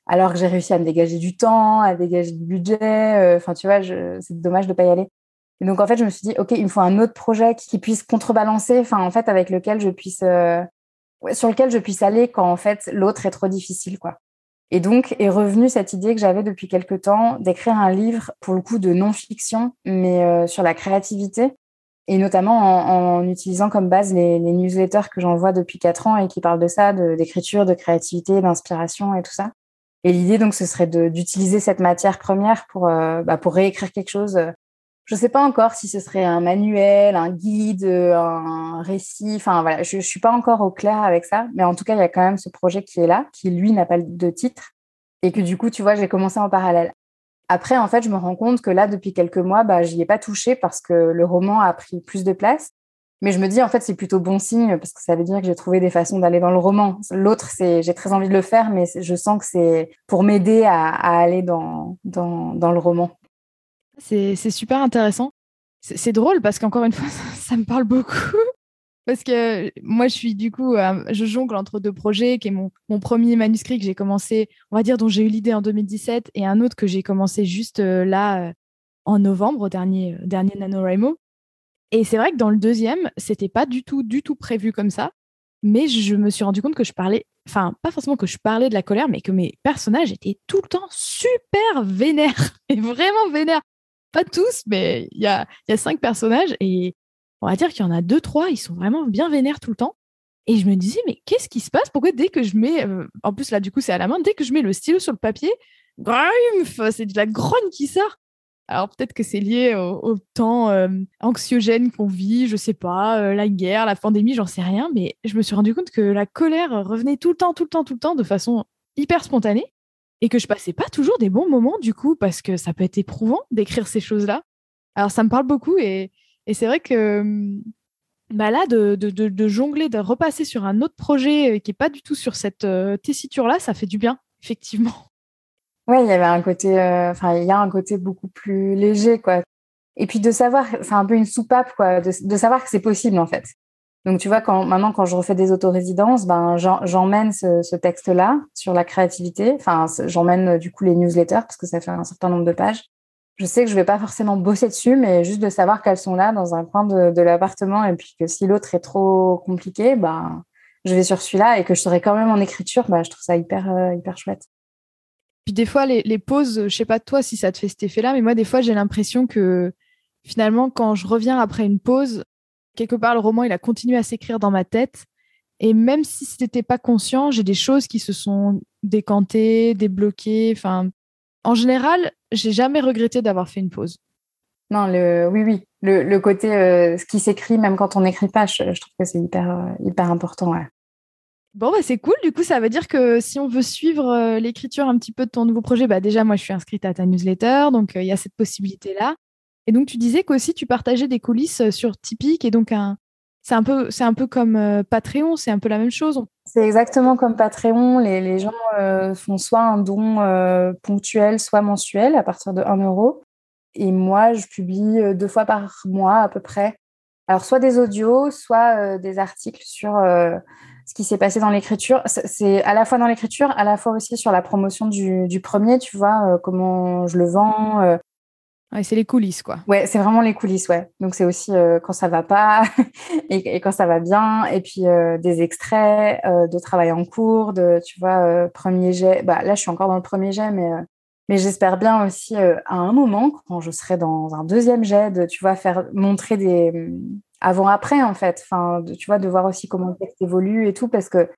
Speaker 2: Alors que j'ai réussi à me dégager du temps, à dégager du budget, euh, enfin, tu vois, c'est dommage de pas y aller. Et donc, en fait, je me suis dit, OK, il me faut un autre projet qui puisse contrebalancer, enfin, en fait, avec lequel je puisse, euh, sur lequel je puisse aller quand, en fait, l'autre est trop difficile, quoi. Et donc, est revenue cette idée que j'avais depuis quelque temps d'écrire un livre, pour le coup, de non-fiction, mais euh, sur la créativité. Et notamment en, en utilisant comme base les, les newsletters que j'envoie depuis quatre ans et qui parlent de ça, d'écriture, de, créativité, d'inspiration et tout ça. Et l'idée, donc, ce serait d'utiliser cette matière première pour, euh, bah, pour réécrire quelque chose. Je ne sais pas encore si ce serait un manuel, un guide, un récit. Enfin, voilà, je ne suis pas encore au clair avec ça. Mais en tout cas, il y a quand même ce projet qui est là, qui, lui, n'a pas de titre. Et que du coup, tu vois, j'ai commencé en parallèle. Après, en fait, je me rends compte que là, depuis quelques mois, bah, j'y ai pas touché parce que le roman a pris plus de place. Mais je me dis, en fait, c'est plutôt bon signe parce que ça veut dire que j'ai trouvé des façons d'aller dans le roman. L'autre, c'est, j'ai très envie de le faire, mais je sens que c'est pour m'aider à, aller dans, dans, dans le roman.
Speaker 1: C'est, super intéressant. C'est, drôle parce qu'encore une fois, ça, me parle beaucoup. Parce que moi, je suis du coup, euh, je jongle entre deux projets, qui est mon, premier manuscrit que j'ai commencé, on va dire, dont j'ai eu l'idée en 2017, et un autre que j'ai commencé juste euh, là, euh, en novembre, au dernier, dernier NaNoWriMo. Et c'est vrai que dans le deuxième, c'était pas du tout, du tout prévu comme ça. Mais je me suis rendu compte que je parlais, enfin, pas forcément que je parlais de la colère, mais que mes personnages étaient tout le temps super vénères. Et vraiment vénères. Pas tous, mais il y a, y a cinq personnages et on va dire qu'il y en a deux, trois, ils sont vraiment bien vénères tout le temps. Et je me disais, mais qu'est-ce qui se passe? Pourquoi dès que je mets, euh, en plus là, du coup, c'est à la main, dès que je mets le stylo sur le papier, c'est de la grogne qui sort. Alors peut-être que c'est lié au, au temps euh, anxiogène qu'on vit, je sais pas, euh, la guerre, la pandémie, j'en sais rien, mais je me suis rendu compte que la colère revenait tout le temps, tout le temps, tout le temps, de façon hyper spontanée, et que je passais pas toujours des bons moments du coup, parce que ça peut être éprouvant d'écrire ces choses-là. Alors ça me parle beaucoup, et, et c'est vrai que bah là, de, jongler, de repasser sur un autre projet qui est pas du tout sur cette euh, tessiture-là, ça fait du bien, effectivement.
Speaker 2: Ouais, il y avait un côté, enfin, euh, il y a un côté beaucoup plus léger, quoi. Et puis de savoir, c'est un peu une soupape, quoi, de, de savoir que c'est possible, en fait. Donc, tu vois, quand, maintenant, quand je refais des autorésidences, ben, j'emmène ce, ce texte-là sur la créativité. Enfin, j'emmène du coup les newsletters parce que ça fait un certain nombre de pages. Je sais que je vais pas forcément bosser dessus, mais juste de savoir qu'elles sont là dans un coin de, l'appartement et puis que si l'autre est trop compliqué, ben, je vais sur celui-là et que je serai quand même en écriture, ben, je trouve ça hyper, euh, hyper chouette.
Speaker 1: Puis des fois, les, pauses, je sais pas toi si ça te fait cet effet-là, mais moi, des fois, j'ai l'impression que finalement, quand je reviens après une pause, quelque part, le roman, il a continué à s'écrire dans ma tête. Et même si ce n'était pas conscient, j'ai des choses qui se sont décantées, débloquées. Enfin, en général, j'ai jamais regretté d'avoir fait une pause.
Speaker 2: Non, le, oui, oui. Le, le côté, euh, ce qui s'écrit, même quand on n'écrit pas, je, je, trouve que c'est hyper, euh, hyper important. Ouais.
Speaker 1: Bon, bah, c'est cool. Du coup, ça veut dire que si on veut suivre euh, l'écriture un petit peu de ton nouveau projet, bah, déjà, moi, je suis inscrite à ta newsletter, donc il euh, y a cette possibilité-là. Et donc, tu disais qu'aussi, tu partageais des coulisses sur Tipeee, et donc un... c'est un, peu, un peu comme Patreon, c'est un peu la même chose.
Speaker 2: C'est exactement comme Patreon. Les, gens euh, font soit un don ponctuel, soit mensuel à partir de 1 euro. Et moi, je publie deux fois par mois à peu près. Alors, soit des audios, soit des articles sur ce qui s'est passé dans l'écriture. C'est à la fois dans l'écriture, à la fois aussi sur la promotion du, premier, tu vois, euh, comment je le vends. Euh.
Speaker 1: C'est les coulisses, quoi.
Speaker 2: Ouais, c'est vraiment les coulisses, ouais. Donc c'est aussi euh, quand ça va pas et, quand ça va bien, et puis des extraits de travail en cours, de, tu vois, premier jet. Bah là, je suis encore dans le premier jet, mais mais j'espère bien aussi à un moment, quand je serai dans un deuxième jet, de, tu vois, faire montrer des avant-après, en fait. Enfin, de, tu vois, de voir aussi comment le texte évolue et tout, parce que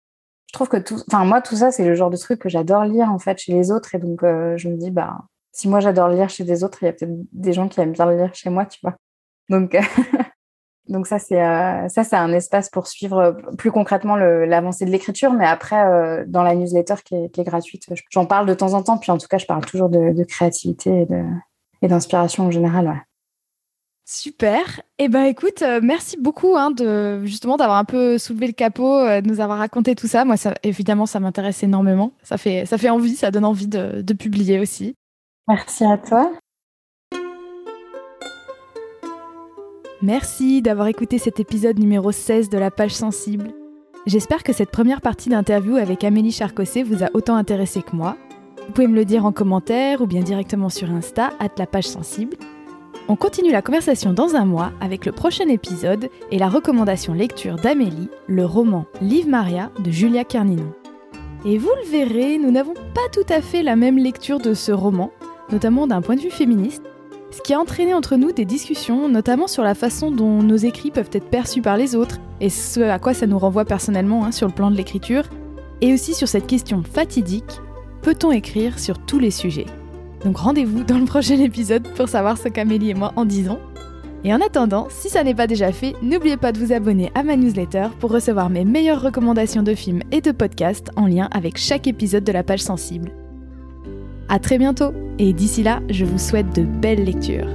Speaker 2: je trouve que tout, enfin, moi, tout ça, c'est le genre de truc que j'adore lire, en fait, chez les autres. Et donc, euh, je me dis, bah, si moi, j'adore lire chez des autres, il y a peut-être des gens qui aiment bien lire chez moi, tu vois. Donc, donc ça, c'est, euh, ça, c'est un espace pour suivre euh, plus concrètement l'avancée de l'écriture. Mais après, euh, dans la newsletter qui est, gratuite, j'en parle de temps en temps. Puis, en tout cas, je parle toujours de, créativité et d'inspiration en général.
Speaker 1: Super. Eh ben, écoute, merci beaucoup hein, de justement d'avoir un peu soulevé le capot, de nous avoir raconté tout ça. Moi, évidemment, ça m'intéresse énormément. Ça fait, ça fait envie, ça donne envie de publier aussi.
Speaker 2: Merci à toi.
Speaker 1: Merci d'avoir écouté cet épisode numéro 16 de la page sensible. J'espère que cette première partie d'interview avec Amélie Charcossé vous a autant intéressé que moi. Vous pouvez me le dire en commentaire ou bien directement sur Insta, at la page sensible. On continue la conversation dans un mois avec le prochain épisode et la recommandation lecture d'Amélie, le roman Live Maria de Julia Kerninon. Et vous le verrez, nous n'avons pas tout à fait la même lecture de ce roman, notamment d'un point de vue féministe, ce qui a entraîné entre nous des discussions, notamment sur la façon dont nos écrits peuvent être perçus par les autres, et ce à quoi ça nous renvoie personnellement hein, sur le plan de l'écriture, et aussi sur cette question fatidique, peut-on écrire sur tous les sujets? Donc rendez-vous dans le prochain épisode pour savoir ce qu'Amélie et moi en disons. Et en attendant, si ça n'est pas déjà fait, n'oubliez pas de vous abonner à ma newsletter pour recevoir mes meilleures recommandations de films et de podcasts en lien avec chaque épisode de la page sensible. A très bientôt et d'ici là, je vous souhaite de belles lectures.